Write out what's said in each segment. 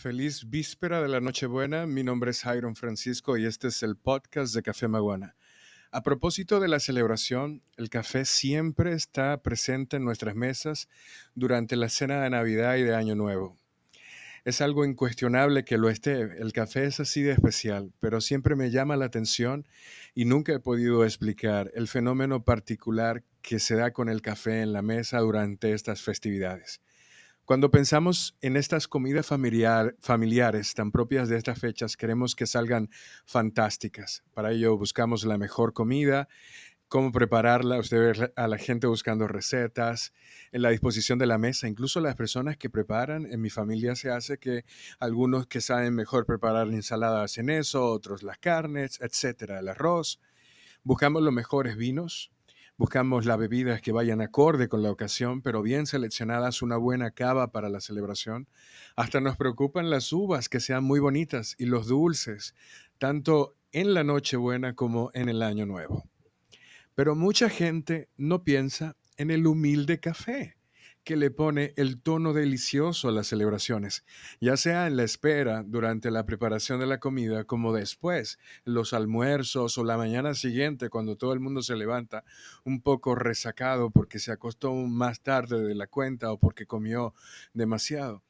feliz víspera de la Nochebuena. Mi nombre es Jairon Francisco y este es el podcast de Café Maguana. A propósito de la celebración, el café siempre está presente en nuestras mesas durante la cena de Navidad y de Año Nuevo. Es algo incuestionable que lo esté. El café es así de especial, pero siempre me llama la atención y nunca he podido explicar el fenómeno particular que se da con el café en la mesa durante estas festividades. Cuando pensamos en estas comidas familiares tan propias de estas fechas, queremos que salgan fantásticas. Para ello buscamos la mejor comida, cómo prepararla, usted ve a la gente buscando recetas, en la disposición de la mesa, incluso las personas que preparan, en mi familia se hace que algunos que saben mejor preparar la ensalada hacen eso, otros las carnes, etcétera, el arroz. Buscamos los mejores vinos, Buscamos las bebidas que vayan acorde con la ocasión, pero bien seleccionadas, una buena cava para la celebración. Hasta nos preocupan las uvas que sean muy bonitas y los dulces, tanto en la Nochebuena como en el Año Nuevo. Pero mucha gente no piensa en el humilde café que le pone el tono delicioso a las celebraciones, ya sea en la espera durante la preparación de la comida como después, los almuerzos o la mañana siguiente cuando todo el mundo se levanta un poco resacado porque se acostó más tarde de la cuenta o porque comió demasiado.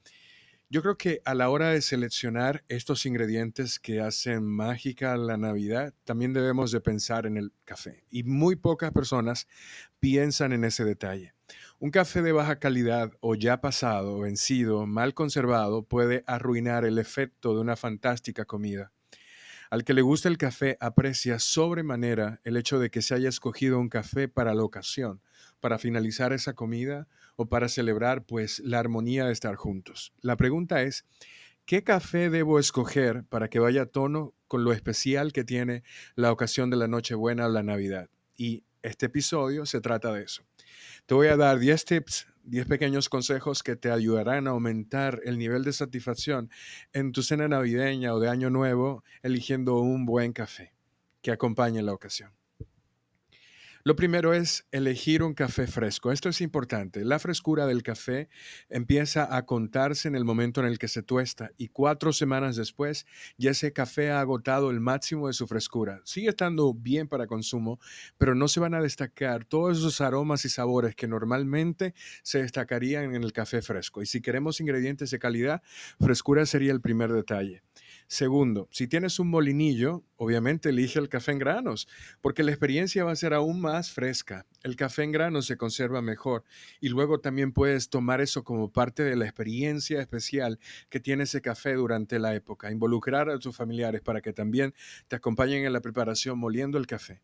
Yo creo que a la hora de seleccionar estos ingredientes que hacen mágica la Navidad, también debemos de pensar en el café. Y muy pocas personas piensan en ese detalle. Un café de baja calidad o ya pasado, vencido, mal conservado, puede arruinar el efecto de una fantástica comida. Al que le gusta el café aprecia sobremanera el hecho de que se haya escogido un café para la ocasión, para finalizar esa comida o para celebrar pues la armonía de estar juntos. La pregunta es, ¿qué café debo escoger para que vaya a tono con lo especial que tiene la ocasión de la Nochebuena o la Navidad? Y este episodio se trata de eso. Te voy a dar 10 tips, 10 pequeños consejos que te ayudarán a aumentar el nivel de satisfacción en tu cena navideña o de año nuevo eligiendo un buen café que acompañe la ocasión. Lo primero es elegir un café fresco. Esto es importante. La frescura del café empieza a contarse en el momento en el que se tuesta y cuatro semanas después ya ese café ha agotado el máximo de su frescura. Sigue estando bien para consumo, pero no se van a destacar todos esos aromas y sabores que normalmente se destacarían en el café fresco. Y si queremos ingredientes de calidad, frescura sería el primer detalle. Segundo, si tienes un molinillo, obviamente elige el café en granos, porque la experiencia va a ser aún más fresca. El café en granos se conserva mejor y luego también puedes tomar eso como parte de la experiencia especial que tiene ese café durante la época. Involucrar a tus familiares para que también te acompañen en la preparación moliendo el café.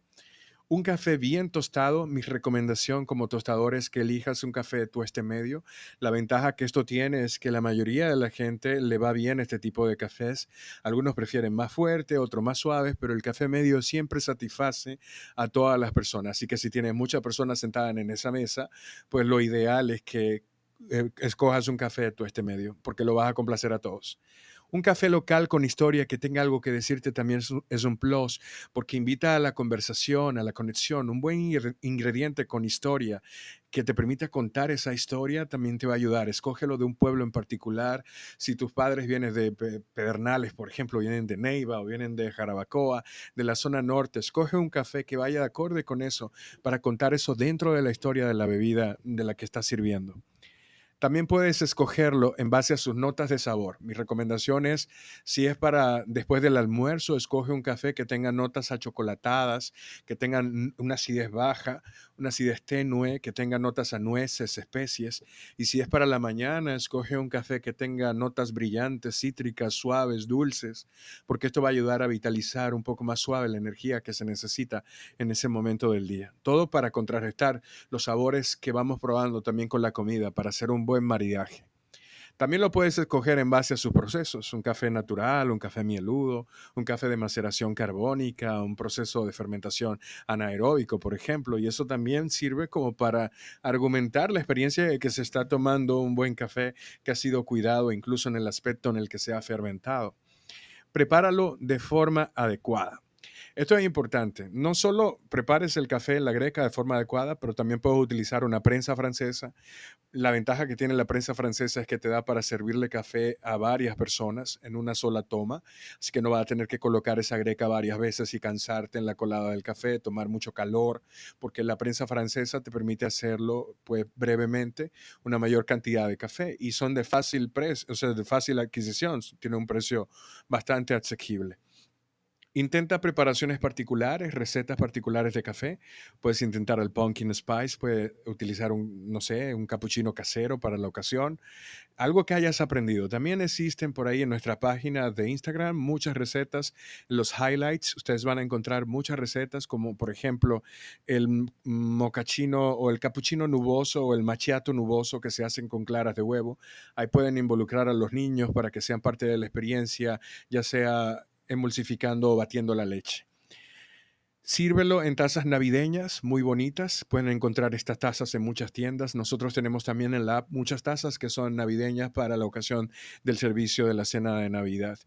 Un café bien tostado, mi recomendación como tostador es que elijas un café de tueste medio. La ventaja que esto tiene es que la mayoría de la gente le va bien este tipo de cafés. Algunos prefieren más fuerte, otros más suaves, pero el café medio siempre satisface a todas las personas. Así que si tienes muchas personas sentadas en esa mesa, pues lo ideal es que eh, escojas un café de tueste medio, porque lo vas a complacer a todos. Un café local con historia que tenga algo que decirte también es un, plus, porque invita a la conversación, a la conexión. Un buen ingrediente con historia que te permita contar esa historia también te va a ayudar. Escógelo de un pueblo en particular. Si tus padres vienen de Pedernales, por ejemplo, vienen de Neiva o vienen de Jarabacoa, de la zona norte, escoge un café que vaya de acorde con eso para contar eso dentro de la historia de la bebida de la que estás sirviendo. También puedes escogerlo en base a sus notas de sabor. Mi recomendación es, si es para después del almuerzo, escoge un café que tenga notas achocolatadas, que tengan una acidez baja, una acidez tenue, que tenga notas a nueces, especies. Y si es para la mañana, escoge un café que tenga notas brillantes, cítricas, suaves, dulces, porque esto va a ayudar a vitalizar un poco más suave la energía que se necesita en ese momento del día. Todo para contrarrestar los sabores que vamos probando también con la comida, para hacer un buen maridaje. También lo puedes escoger en base a sus procesos, un café natural, un café mieludo, un café de maceración carbónica, un proceso de fermentación anaeróbico, por ejemplo, y eso también sirve como para argumentar la experiencia de que se está tomando un buen café que ha sido cuidado incluso en el aspecto en el que se ha fermentado. Prepáralo de forma adecuada. Esto es importante. No solo prepares el café en la greca de forma adecuada, pero también puedes utilizar una prensa francesa. La ventaja que tiene la prensa francesa es que te da para servirle café a varias personas en una sola toma, así que no vas a tener que colocar esa greca varias veces y cansarte en la colada del café, tomar mucho calor, porque la prensa francesa te permite hacerlo pues brevemente una mayor cantidad de café y son de fácil precio, o sea, de fácil adquisición, tiene un precio bastante asequible. Intenta preparaciones particulares, recetas particulares de café. Puedes intentar el pumpkin spice, puedes utilizar un, no sé, un cappuccino casero para la ocasión. Algo que hayas aprendido. También existen por ahí en nuestra página de Instagram muchas recetas, los highlights. Ustedes van a encontrar muchas recetas, como por ejemplo el mocachino o el cappuccino nuboso o el machiato nuboso que se hacen con claras de huevo. Ahí pueden involucrar a los niños para que sean parte de la experiencia, ya sea emulsificando o batiendo la leche. Sírvelo en tazas navideñas muy bonitas. Pueden encontrar estas tazas en muchas tiendas. Nosotros tenemos también en la app muchas tazas que son navideñas para la ocasión del servicio de la cena de Navidad.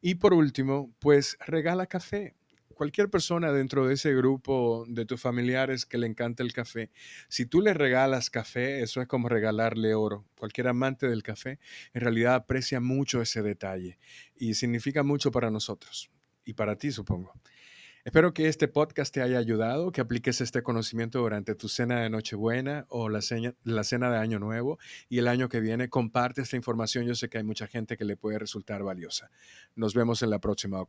Y por último, pues regala café. Cualquier persona dentro de ese grupo de tus familiares que le encanta el café, si tú le regalas café, eso es como regalarle oro. Cualquier amante del café en realidad aprecia mucho ese detalle y significa mucho para nosotros y para ti, supongo. Espero que este podcast te haya ayudado, que apliques este conocimiento durante tu cena de Nochebuena o la cena, la cena de Año Nuevo y el año que viene. Comparte esta información, yo sé que hay mucha gente que le puede resultar valiosa. Nos vemos en la próxima ocasión.